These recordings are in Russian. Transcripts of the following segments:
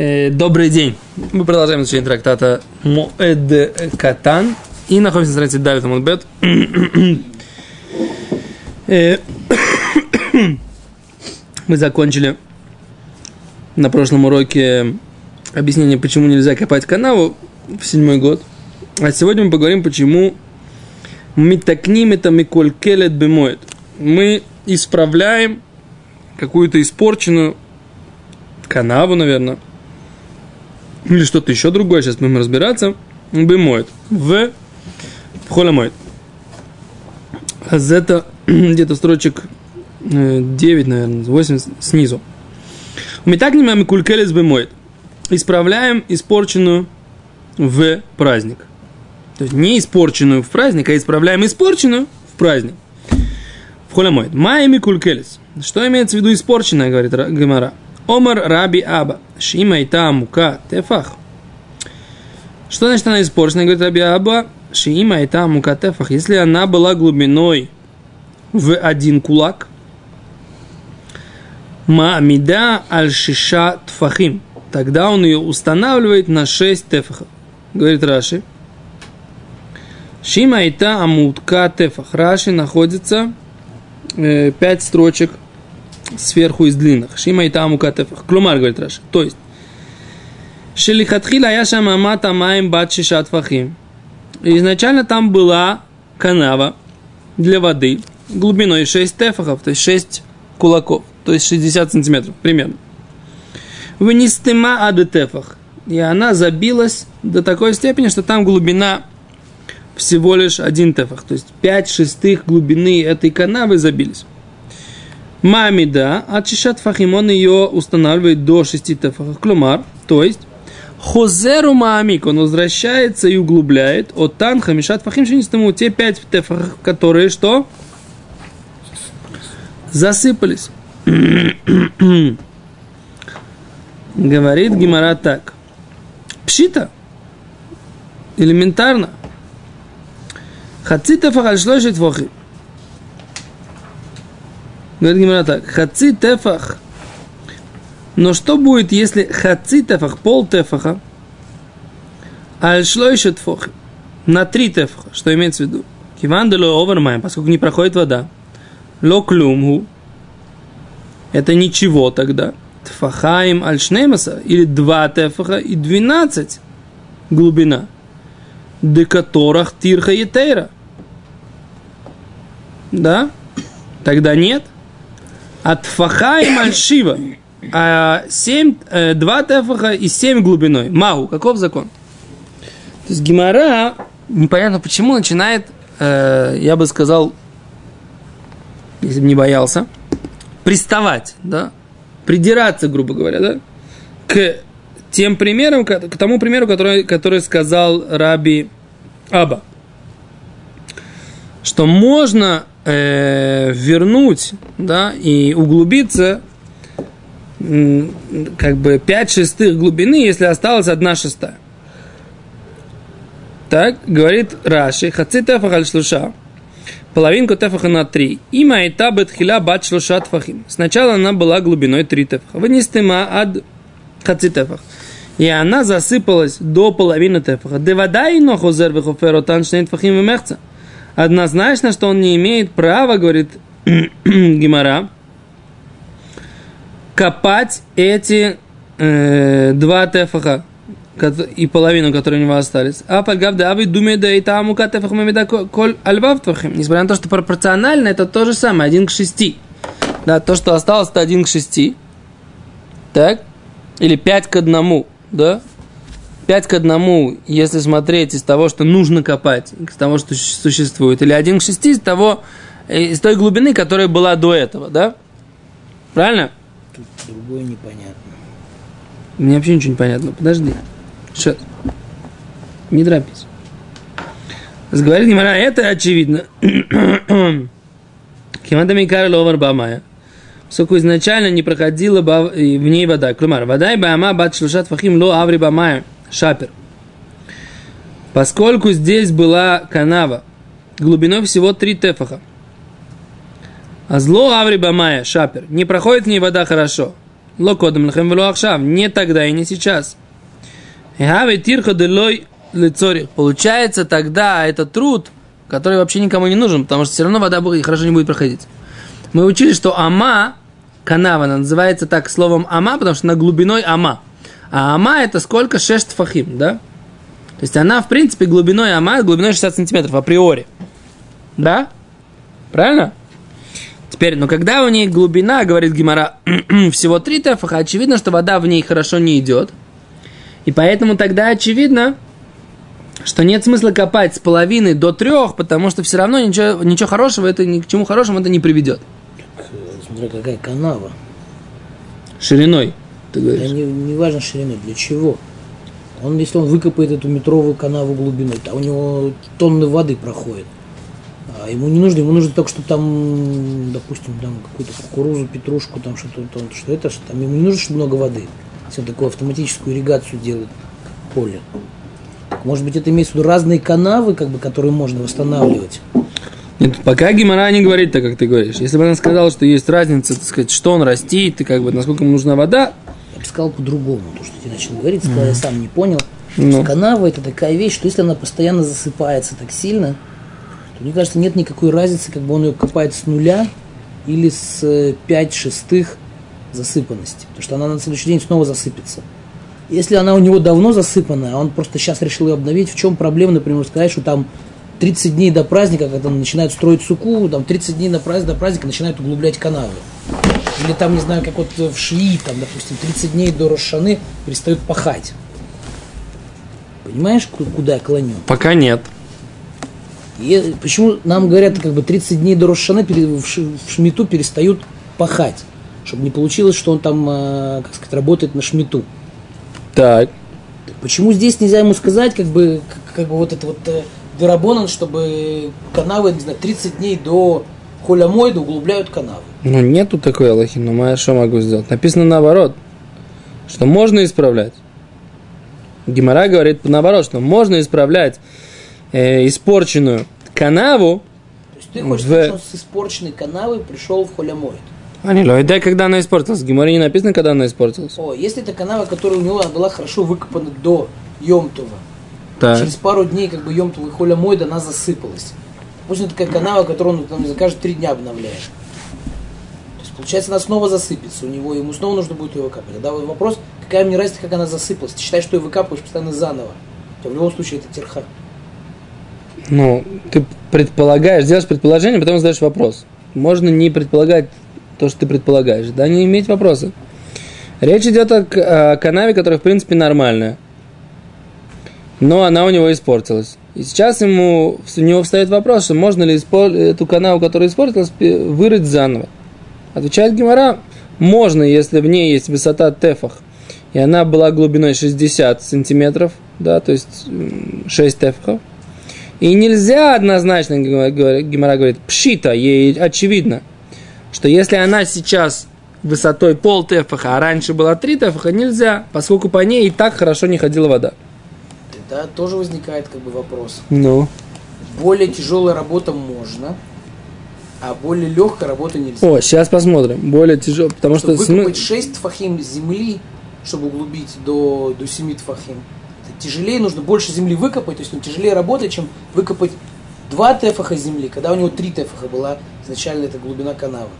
Э, добрый день. Мы продолжаем изучение трактата Моэд Катан. И находимся на странице Давид Амонбет. Э, мы закончили на прошлом уроке объяснение, почему нельзя копать канаву в седьмой год. А сегодня мы поговорим, почему Митакним это Миколь Келет Бемоет. Мы исправляем какую-то испорченную канаву, наверное, или что-то еще другое, сейчас будем разбираться, бы моет. В холя моет. А это где-то строчек 9, э, наверное, 8 снизу. Мы так не мами кулькелес бы моет. Исправляем испорченную в праздник. То есть не испорченную в праздник, а исправляем испорченную в праздник. В холя моет. Майами кулькелес. Что имеется в виду испорченное, говорит Гамара. Омар Раби Аба. Шима и та мука тефах. Что значит она испорчена? Говорит Раби Аба. Шима и та мука тефах. Если она была глубиной в один кулак. Маамида аль-шиша тфахим. Тогда он ее устанавливает на 6 тефахов. Говорит Раши. Шима и та амутка тефах. Раши находится э, 5 строчек сверху из длинных. Шима и таму катефах. Клумар, говорит Раши. То есть, Шелихатхила я шамамата маем бат шишат фахим. Изначально там была канава для воды глубиной 6 тефахов, то есть 6 кулаков, то есть 60 сантиметров примерно. Вынестыма ады тефах. И она забилась до такой степени, что там глубина всего лишь один тефах. То есть 5 шестых глубины этой канавы забились. Мамида, очищат фахим, он ее устанавливает до 6 тефахов. Клумар, то есть, Хозеру Маамик, он возвращается и углубляет от Танха Мишат Фахим Шинистому те пять тефахов, которые что? Засыпались. Говорит Гимара так. Пшита. Элементарно. Хаци тефах аль шлошит фохи. Говорит Гимара так. Хаци тефах. Но что будет, если хаци тефах, пол тефаха, аль шлойшет тфохи, на три тефаха, что имеется в виду? Киван овермайм, поскольку не проходит вода. Ло клюмгу, это ничего тогда. Тфахаим аль шнеймаса, или два тефаха и двенадцать глубина. Декаторах тирха и тейра. Да? Тогда нет. От фахаим аль шива. А 7, 2 тефаха и 7 глубиной. Мау, каков закон? То есть Гимара, непонятно почему, начинает, э, я бы сказал, если бы не боялся, приставать, да, придираться, грубо говоря, да, к тем примерам, к, к тому примеру, который, который сказал Раби Аба, что можно э, вернуть, да, и углубиться как бы 5 шестых глубины, если осталась одна шестая. Так, говорит Раши, хаци тефаха шлуша, половинку тефаха на 3. Има и та бетхиля бат шлуша тфахим. Сначала она была глубиной 3 тефаха. Вынестима ад хаци тефах. И она засыпалась до половины тефаха. Девадай но хозер вехофер отан шней тфахим и мехца. Однозначно, что он не имеет права, говорит Гимара, копать эти э, два тефаха и половину, которые у него остались. А пальгав да вы думаете, да и там у тефах мамида коль альбав твахим. Несмотря на то, что пропорционально, это то же самое, один к шести. Да, то, что осталось, это один к шести. Так? Или пять к одному, да? Пять к одному, если смотреть из того, что нужно копать, из того, что существует. Или один к шести из того, э, из той глубины, которая была до этого, да? Правильно? тут другое непонятно. Мне вообще ничего не понятно. Подожди. Сейчас. Не торопись. Говорит Гимара, это очевидно. Киманда Микар Ловар Бамая. Поскольку изначально не проходила в ней вода. Клумар, вода и Бама бат шлушат фахим ло аври Бамая. Шапер. Поскольку здесь была канава глубиной всего три тефаха. А зло Аври Бамая, шапер, не проходит в ней вода хорошо. Локодом лхем ахшав. Не тогда и не сейчас. Гаве тирха делой лицорих. Получается тогда это труд, который вообще никому не нужен, потому что все равно вода хорошо не будет проходить. Мы учили, что ама, канава, называется так словом ама, потому что на глубиной ама. А ама это сколько? Шесть фахим, да? То есть она, в принципе, глубиной ама, глубиной 60 сантиметров априори. Да? Правильно? Теперь, но когда у ней глубина, говорит Гимара, всего 3 тефаха, очевидно, что вода в ней хорошо не идет. И поэтому тогда очевидно, что нет смысла копать с половины до трех, потому что все равно ничего, ничего хорошего, это ни к чему хорошему это не приведет. Смотри, какая канава. Шириной, ты Да говоришь. не, не важно шириной, для чего. Он, если он выкопает эту метровую канаву глубиной, то у него тонны воды проходит. А ему не нужно, ему нужно только, чтобы там, допустим, там какую-то кукурузу, петрушку, там что-то, там, что это, что там ему не нужно, чтобы много воды. Если он такую автоматическую ирригацию делает поле. Так, может быть, это имеется в виду разные канавы, как бы, которые можно восстанавливать. Нет, пока Гимара не говорит так, как ты говоришь. Если бы она сказала, что есть разница, так сказать, что он растит, и как бы насколько ему нужна вода, сказал по-другому, то, что ты начал говорить, сказал, я сам не понял. Ну. Канава это такая вещь, что если она постоянно засыпается так сильно, то мне кажется, нет никакой разницы, как бы он ее копает с нуля или с э, 5 шестых засыпанности. Потому что она на следующий день снова засыпется. Если она у него давно засыпанная, а он просто сейчас решил ее обновить, в чем проблема, например, сказать, что там 30 дней до праздника, когда начинают строить суку, там 30 дней на праздник, до праздника начинают углублять канавы. Или там, не знаю, как вот в Швии, там, допустим, 30 дней до Рошаны перестают пахать. Понимаешь, ку- куда я клоню? пока нет. И почему нам говорят, как бы 30 дней до Рошаны в, Шмиту перестают пахать? Чтобы не получилось, что он там, э, как сказать, работает на Шмиту. Так. Почему здесь нельзя ему сказать, как бы, как, как бы вот это вот э, Дарабонан, чтобы канавы, не знаю, 30 дней до Холямойда углубляют канавы? Ну, нету такой Аллахи, но я что могу сделать? Написано наоборот, что можно исправлять. Гимара говорит наоборот, что можно исправлять э, испорченную канаву. То есть ты хочешь В- сказать, что с испорченной канавы пришел в Холямойд? А не, лой, дай, когда она испортилась. В Гимаре не написано, когда она испортилась. О, если это канава, которая у него была хорошо выкопана до Йомтува, Так. через пару дней как бы Йомтува и Холямойд она засыпалась. Пусть это такая канава, которую он там, за каждые три дня обновляет. То есть, получается, она снова засыпется у него, ему снова нужно будет ее выкапывать. Тогда вот вопрос, какая мне разница, как она засыпалась? Ты считаешь, что ее выкапываешь постоянно заново? У в любом случае это терха. Ну, ты предполагаешь, делаешь предположение, потом задаешь вопрос. Можно не предполагать то, что ты предполагаешь, да, не иметь вопроса. Речь идет о канаве, которая, в принципе, нормальная. Но она у него испортилась. И сейчас ему, у него встает вопрос, что можно ли эту канаву, которая испортилась, вырыть заново. Отвечает Гимара, можно, если в ней есть высота тефах, и она была глубиной 60 сантиметров, да, то есть м, 6 тефахов, и нельзя однозначно, Гимара говорит, пшита, ей очевидно, что если она сейчас высотой пол тефаха, а раньше была 3 тефаха, нельзя, поскольку по ней и так хорошо не ходила вода. Тогда тоже возникает как бы вопрос. Ну. Более тяжелая работа можно, а более легкая работа нельзя. О, сейчас посмотрим. Более тяжело, потому что... чтобы смы- выкопать 6 тфахим земли, чтобы углубить до, до 7 тфахим, это тяжелее, нужно больше земли выкопать, то есть он тяжелее работает, чем выкопать 2 тефаха земли, когда у него 3 тефаха была изначально эта глубина канавы.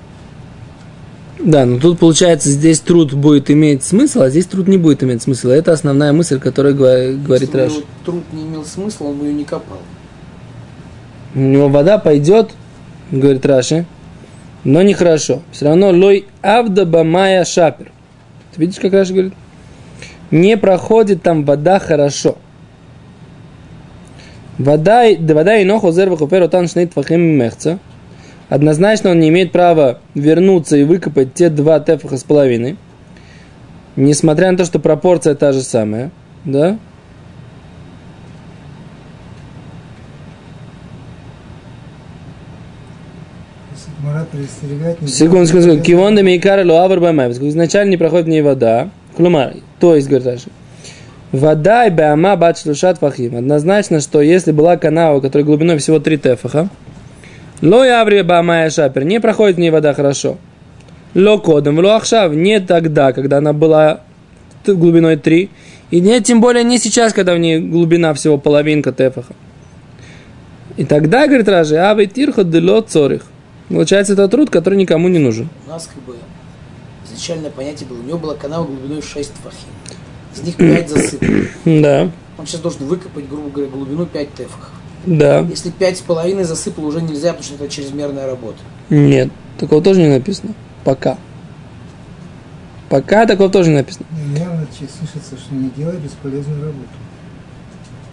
Да, но тут получается, здесь труд будет иметь смысл, а здесь труд не будет иметь смысла. Это основная мысль, которую гва- говорит Если Раш. него труд не имел смысла, он бы ее не копал. У него вода пойдет, говорит Раши, но нехорошо. Все равно лой авда бамая шапер. Ты видишь, как Раши говорит? Не проходит там вода хорошо. Вода, и- да вода и ноху зер вахупер отан шней твахим мехца. Однозначно он не имеет права вернуться и выкопать те два тефаха с половиной. Несмотря на то, что пропорция та же самая. Да? Секунду, секунду, секунду. употреблять- Кивон да мейкара ло авар бамай. Изначально не проходит в ней вода. Клумар, то есть, говорит Раши, вода и бама бат шлушат фахим. Однозначно, что если была канава, которая глубиной всего 3 тефаха, ло яври бамая шапер, не проходит в ней вода хорошо. Ло кодом, ло ахшав. Не тогда, когда она была глубиной 3. И не, тем более не сейчас, когда в ней глубина всего половинка тефаха. И тогда, говорит Ражи, а тирха дело цорих. Получается, это труд, который никому не нужен. У нас как бы изначальное понятие было, у него была канава глубиной 6 фахим. Из них 5 засыпано. Да, Он сейчас должен выкопать, грубо говоря, глубину 5 тефахов. Да. Если пять с половиной засыпал, уже нельзя, потому что это чрезмерная работа. Нет, такого тоже не написано. Пока. Пока такого тоже не написано. Явно слышится, что не делай бесполезную работу.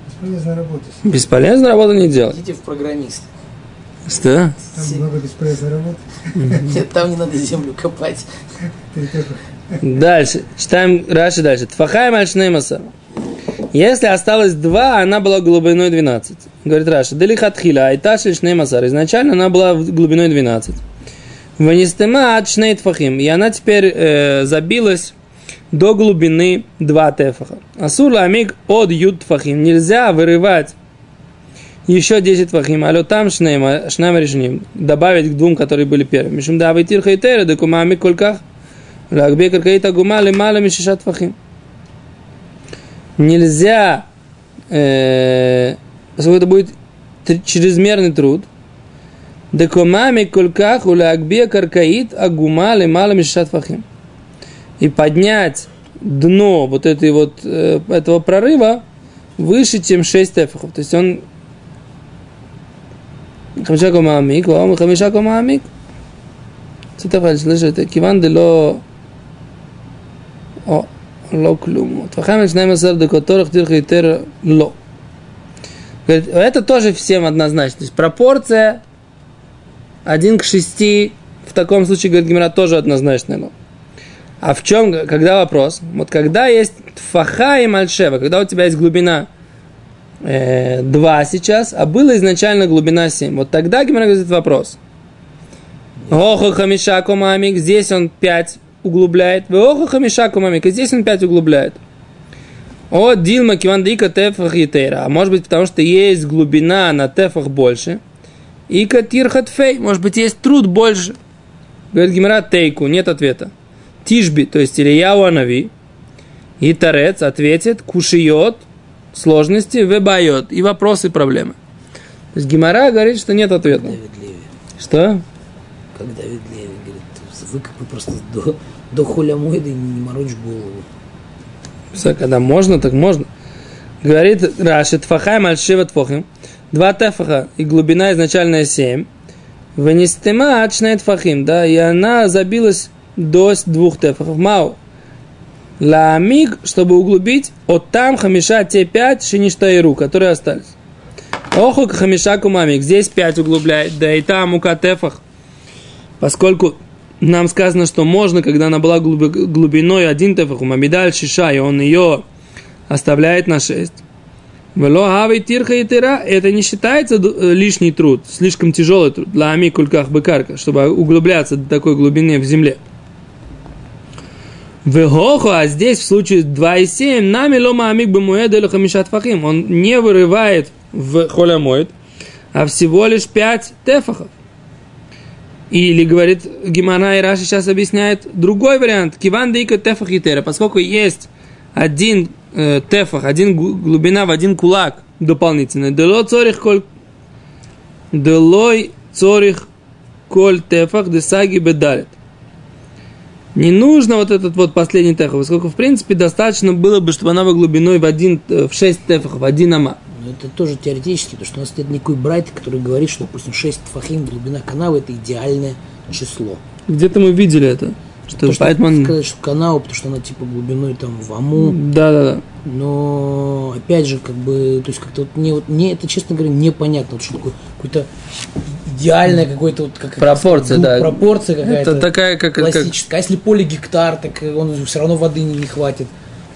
Бесполезная работа. сегодня. Бесполезно работу не делать. Идите в программист. Что? Там много бесполезной работы. Нет, там не надо землю копать. Дальше. Читаем Раши дальше. Тфахай мальшнеймаса. Если осталось два, она была глубиной 12. Говорит Раша. Делихатхила, айташи шнеймасар. Изначально она была глубиной 12. Ванистема от шней тфахим. И она теперь э, забилась до глубины 2 тефаха. Асур амиг от ют тфахим. Нельзя вырывать еще 10 фахим, алё там шнейма, шнейма решением, добавить к двум, которые были первыми. Мишум да авитир хайтера, да кумами кольках, лагбе каркаита гума лимала мишишат фахим нельзя, э, поскольку это будет чрезмерный труд, Декомами кольках улягбе каркаит агума лемала мишат фахим. И поднять дно вот, этой вот э, этого прорыва выше, чем 6 эфахов. То есть он хамишаку маамик, вам хамишаку маамик. Цитафаль, слышите, киван дело... О, ло клюм. Твахамин шнайма сэр до которых тирха ло. Говорит, это тоже всем однозначно. То есть пропорция 1 к 6 в таком случае, говорит Гимера, тоже однозначная ло. А в чем, когда вопрос? Вот когда есть фаха и мальшева, когда у тебя есть глубина э, 2 сейчас, а было изначально глубина 7, вот тогда Гимера говорит вопрос. Охо хамиша комамик, здесь он 5 углубляет. Охо хамиша комамик, и здесь он 5 углубляет. О, Дилма Кивандика Тефах Етера. А может быть, потому что есть глубина на Тефах больше. И Катир Хатфей. Может быть, есть труд больше. Говорит Гимара Тейку. Нет ответа. Тишби, то есть Илья Уанави. И Тарец ответит, кушиет, сложности, вебайот, и вопросы, и проблемы. То есть Гимара говорит, что нет ответа. Что? Как Давид Леви говорит, выкопай просто до, до хулямойда и не морочь голову. Все, когда можно, так можно. Говорит Раши, тфахай мальшива тфохим. Два тефаха и глубина изначальная 7. Венистема ачнет фахим, да, и она забилась до двух тефахов. Мау. Ламиг, чтобы углубить, от там хамиша те пять шиништаиру, которые остались. Оху хамиша кумамик, здесь пять углубляет, да и там у катефах. Поскольку нам сказано, что можно, когда она была глуби- глубиной один тефах, у мамидаль шиша, и он ее оставляет на 6. Вело хави тирха и тира, это не считается э, лишний труд, слишком тяжелый труд, для ами кульках быкарка, чтобы углубляться до такой глубины в земле. Вегоху, а здесь в случае 2,7, нами лома амик бамуэд или хамишат фахим. Он не вырывает в холямоид, а всего лишь 5 тефахов. Или, говорит Гимана и Раши сейчас объясняет другой вариант. Киван дейка тефах и тера. Поскольку есть один э, тефах, один глубина в один кулак дополнительно. Дело цорих коль... Делой цорих коль тефах десаги бедалит. Не нужно вот этот вот последний тефах, поскольку, в принципе, достаточно было бы, чтобы она была глубиной в, один, э, в 6 тефахов, в один ама. Но это тоже теоретически, потому что у нас нет никакой брайты, который говорит, что, допустим, 6 фахим глубина канавы это идеальное число. Где-то мы видели это. Что, То, он- сказать, что канава, потому что она типа глубиной там в аму, Да-да-да. но опять же, как бы, то есть как-то вот мне, вот, мне это, честно говоря, непонятно, вот что такое какое-то идеальное какое-то вот как Пропорция, ну, да. пропорция какая-то Это такая, как... как- классическая. А если поле гектар, так он все равно воды не, не хватит.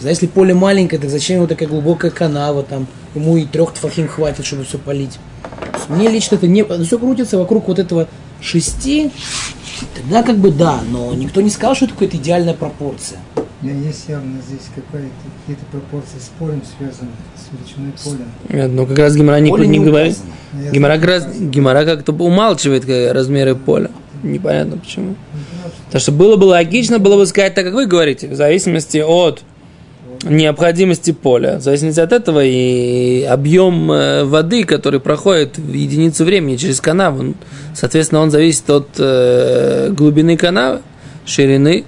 А если поле маленькое, так зачем ему такая глубокая канава там? Ему и трех тфахим хватит, чтобы все полить. Мне лично это не... Все крутится вокруг вот этого шести. Тогда как бы да, но никто не сказал, что это какая-то идеальная пропорция. Я есть явно здесь какая-то, какие-то пропорции с полем связаны, с величиной поля. Нет, Ну, как раз Гимара никуда не не говорит. Но Гимара, как раз, Гимара как-то умалчивает э, размеры поля. Непонятно почему. Ну, Потому что было бы логично, было бы сказать так, как вы говорите, в зависимости от необходимости поля, в зависимости от этого и объем э, воды, который проходит в единицу времени через канав, он, соответственно, он зависит от э, глубины канава, ширины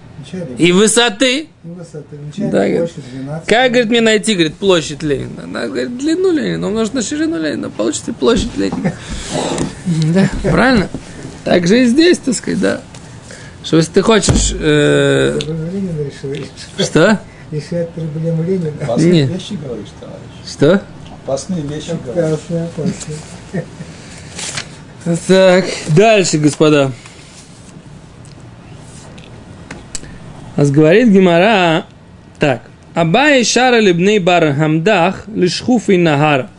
и высоты. и высоты. Вначале Да, 12. Как, говорит, мне найти, говорит, площадь Ленина? Надо, говорит, длину Ленина, умножить на ширину Ленина, получится площадь Ленина. Да, правильно? Так же и здесь, так сказать, да. Что если ты хочешь... э, что? Решать проблему Ленина. Опасные Нет. вещи говоришь, товарищ. Что? Опасные вещи говоришь. Опасно, опасно. Так, дальше, господа. А говорит Гимара, так. Абай шара либней бар хамдах лишхуф и нагара.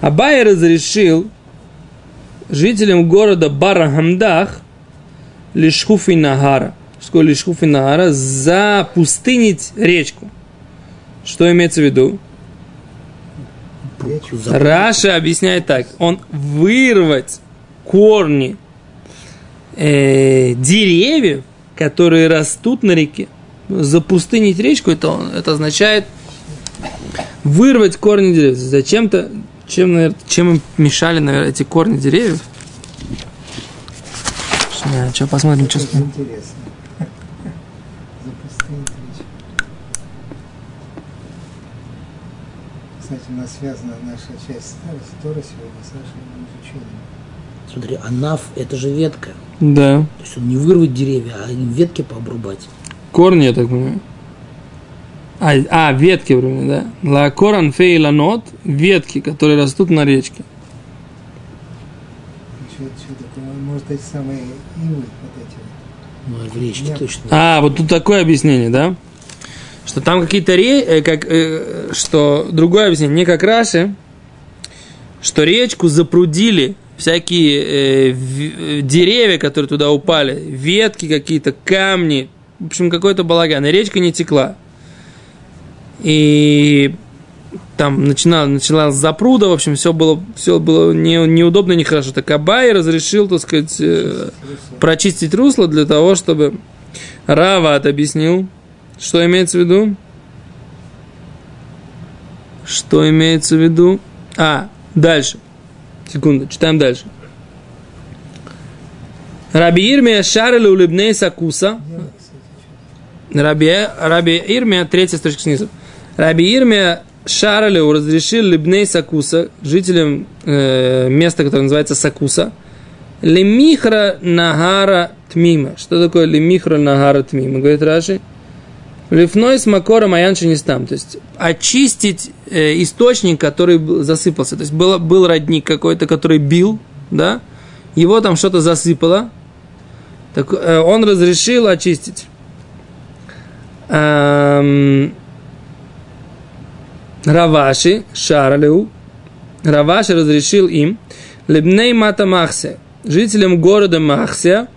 Абай разрешил жителям города Бара Хамдах лишхуф и нагара. Что такое лишхуф и нагара? Запустынить речку. Что имеется в виду? Раша объясняет так. Он вырвать корни э, деревьев, которые растут на реке, запустынить речку, это, это означает вырвать корни деревьев. Зачем-то, чем, наверно, чем им мешали, наверное, эти корни деревьев? Что, посмотрим, что очень ним. интересно. Связана наша часть старости, Тора сегодня с нашим изучением. Смотри, анаф – это же ветка. Да. То есть он не вырвать деревья, а ветки пообрубать. Корни, я так понимаю. А, а ветки, вроде, да. Ла коран фей ланот, ветки, которые растут на речке. Что, что такое? Может, эти самые ивы, вот эти вот. Ну, а в речке точно. А, вот тут такое объяснение, да? Что там какие-то ре... э, как, э, что другое объяснение, не как Раши, что речку запрудили всякие э, в- э, деревья, которые туда упали, ветки какие-то, камни, в общем, какой-то балаган, и речка не текла. И там начинал, начиналась запруда, в общем, все было, все было не, неудобно, нехорошо. Так Абай разрешил, так сказать, э, прочистить русло для того, чтобы Рават объяснил, что имеется в виду. Что имеется в виду? А, дальше. Секунду, читаем дальше. Раби Ирмия шарили улыбней сакуса. Раби, Раби Ирмия, третья строчка снизу. Раби Ирмия Шарлю разрешил Либней Сакуса, жителям э, места, которое называется Сакуса, Лемихра Нагара Тмима. Что такое Лемихра Нагара Тмима? Говорит Раши. Лифной с макором аянши не стам. То есть очистить э, источник, который засыпался. То есть был, был родник какой-то, который бил, да, его там что-то засыпало. Так, э, он разрешил очистить. Эм, Раваши, Шарлю, Раваши разрешил им, Лебней Мата Махсе, жителям города Махся,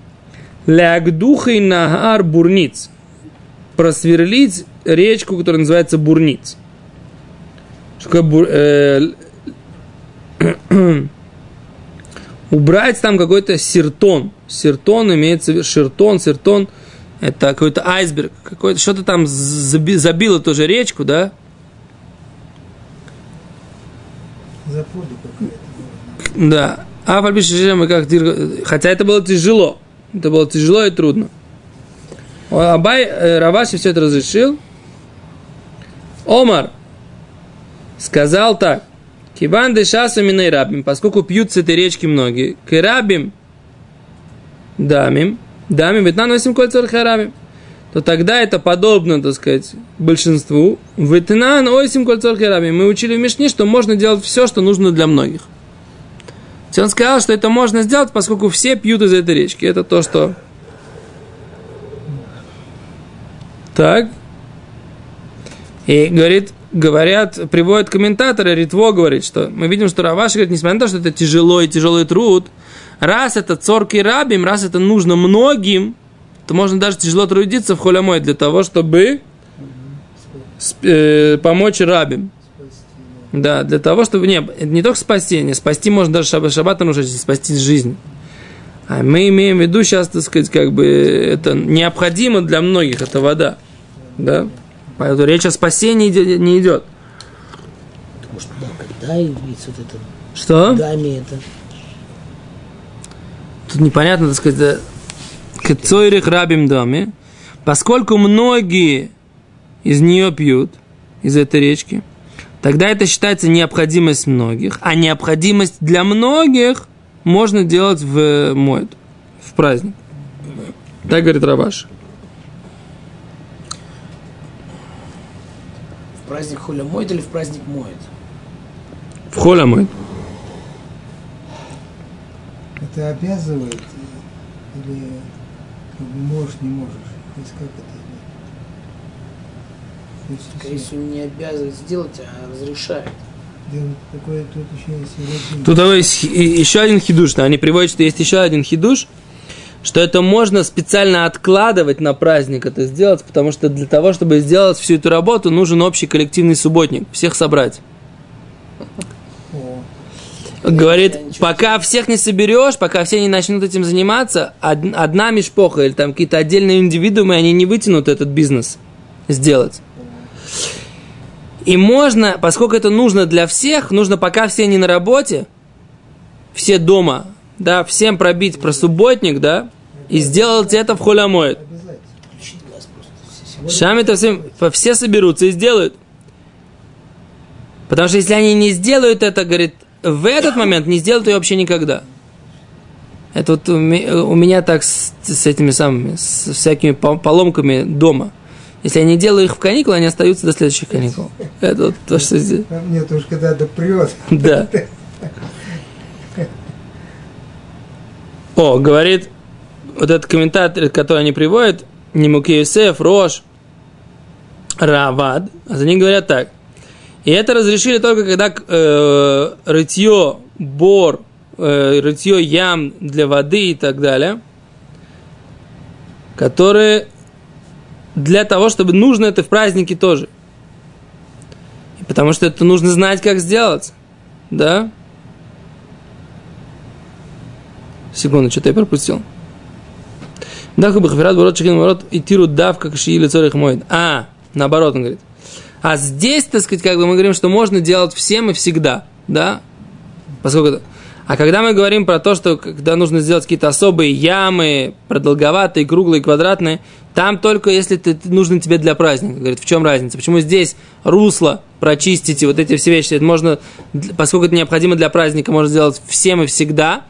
Лягдухой Нагар Бурниц, просверлить речку, которая называется Бурниц. Что такое бур- э, убрать там какой-то сертон. Сертон имеется в виду, шертон, сертон, это какой-то айсберг, какой-то, что-то там заби- забило тоже речку, да, Запруду какая-то. Да. А пальбиши мы как Хотя это было тяжело. Это было тяжело и трудно. Абай э, Раваши все это разрешил. Омар сказал так. Кибан дешасу миней рабим, поскольку пьют с этой речки многие. Керабим дамим, дамим, ведь нам носим кольцо харабим. То тогда это подобно, так сказать, большинству. Ветнан ойсим кольцо харабим. Мы учили в Мишне, что можно делать все, что нужно для многих. Он сказал, что это можно сделать, поскольку все пьют из этой речки. Это то, что... Так. И говорит, говорят, приводят комментаторы, Ритво говорит, что мы видим, что Раваш говорит, несмотря на то, что это тяжело и тяжелый труд, раз это цорки рабим, раз это нужно многим, то можно даже тяжело трудиться в холямой для того, чтобы э, помочь рабим. Спасти. Да, для того, чтобы... Не, не только спасение. Спасти можно даже шаббат, шаббат нарушить, если спасти жизнь. А мы имеем в виду сейчас, так сказать, как бы это необходимо для многих, это вода. Да? Поэтому речь о спасении не идет. Может, да, когда имеется вот это? Что? Даме это. Тут непонятно, так сказать, Кецойрих рабим доме, поскольку многие из нее пьют, из этой речки, тогда это считается необходимость многих, а необходимость для многих можно делать в моет, в праздник. Так говорит Рабаш. Праздник холя моет или в праздник моет? В холя моет. Это обязывает или как бы можешь, не можешь? То есть как это? Скорее всего, не обязывает сделать, а разрешает. делать такое, тут еще есть. Тут еще один хидуш. да, Они приводят, что есть еще один хидуш, что это можно специально откладывать на праздник это сделать, потому что для того, чтобы сделать всю эту работу, нужен общий коллективный субботник, всех собрать. Говорит, пока всех не соберешь, пока все не начнут этим заниматься, од- одна мешпоха или там какие-то отдельные индивидуумы, они не вытянут этот бизнес сделать. И можно, поскольку это нужно для всех, нужно пока все не на работе, все дома, да, всем пробить про субботник, да, и сделать это в холямоид. Сегодня Шами-то всем, все соберутся и сделают. Потому что если они не сделают это, говорит, в этот момент не сделают ее вообще никогда. Это вот у ме- у меня так с, с этими самыми, с всякими по- поломками дома. Если я не делаю их в каникулы, они остаются до следующих каникул. Это вот то, что здесь. Нет, уж когда допрет. Да. О, говорит, вот этот комментатор, который они приводят, Немуки Юсеф, Рош, Равад, за них говорят так. И это разрешили только когда э, рытье бор, э, рытье ям для воды и так далее, которые для того, чтобы нужно это в празднике тоже. Потому что это нужно знать, как сделать. Да? Секунду, что-то я пропустил. Даху бахфират ворот шахин ворот и тиру дав, как шии лицо их моет. А, наоборот, он говорит. А здесь, так сказать, как бы мы говорим, что можно делать всем и всегда, да? Поскольку. А когда мы говорим про то, что когда нужно сделать какие-то особые ямы, продолговатые, круглые, квадратные, там только если это нужно тебе для праздника. Говорит, в чем разница? Почему здесь русло прочистить и вот эти все вещи, это можно, поскольку это необходимо для праздника, можно сделать всем и всегда,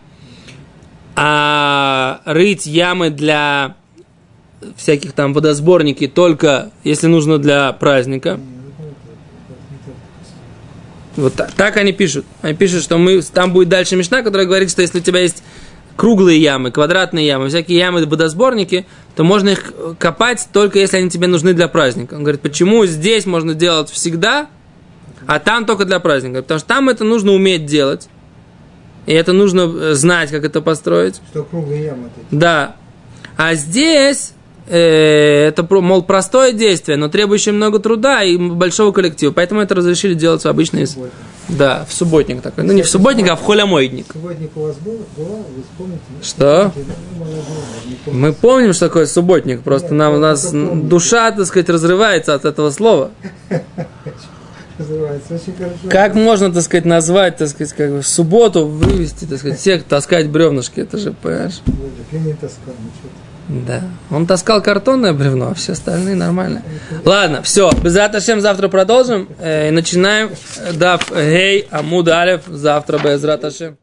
а рыть ямы для всяких там водосборники только если нужно для праздника. Вот так, так они пишут. Они пишут, что мы, там будет дальше мешна, которая говорит, что если у тебя есть круглые ямы, квадратные ямы, всякие ямы, водосборники, то можно их копать только если они тебе нужны для праздника. Он говорит, почему здесь можно делать всегда, а там только для праздника? Потому что там это нужно уметь делать. И это нужно знать, как это построить. Что круглые ямы. Да. А здесь э, это, мол, простое действие, но требующее много труда и большого коллектива. Поэтому это разрешили делать обычно из... Субботник. Да, в субботник такой. Ну, не в субботник, а в холямойдник. Субботник у вас был, была, вы вспомните? нет? Что? Ну. Мы помним, что такое субботник. Просто нам, у нас душа, так сказать, разрывается от этого слова. Называется очень хорошо. Как можно, так сказать, назвать, так сказать, как бы в субботу вывести, так сказать, всех таскать бревнышки? Это же, понимаешь? Боже, Я не таскал ничего. Да. Он таскал картонное бревно, а все остальные нормально. Ладно, все. Без Раташем завтра продолжим. Э, начинаем. Дав Гей Амуд Алев. Завтра без Раташем.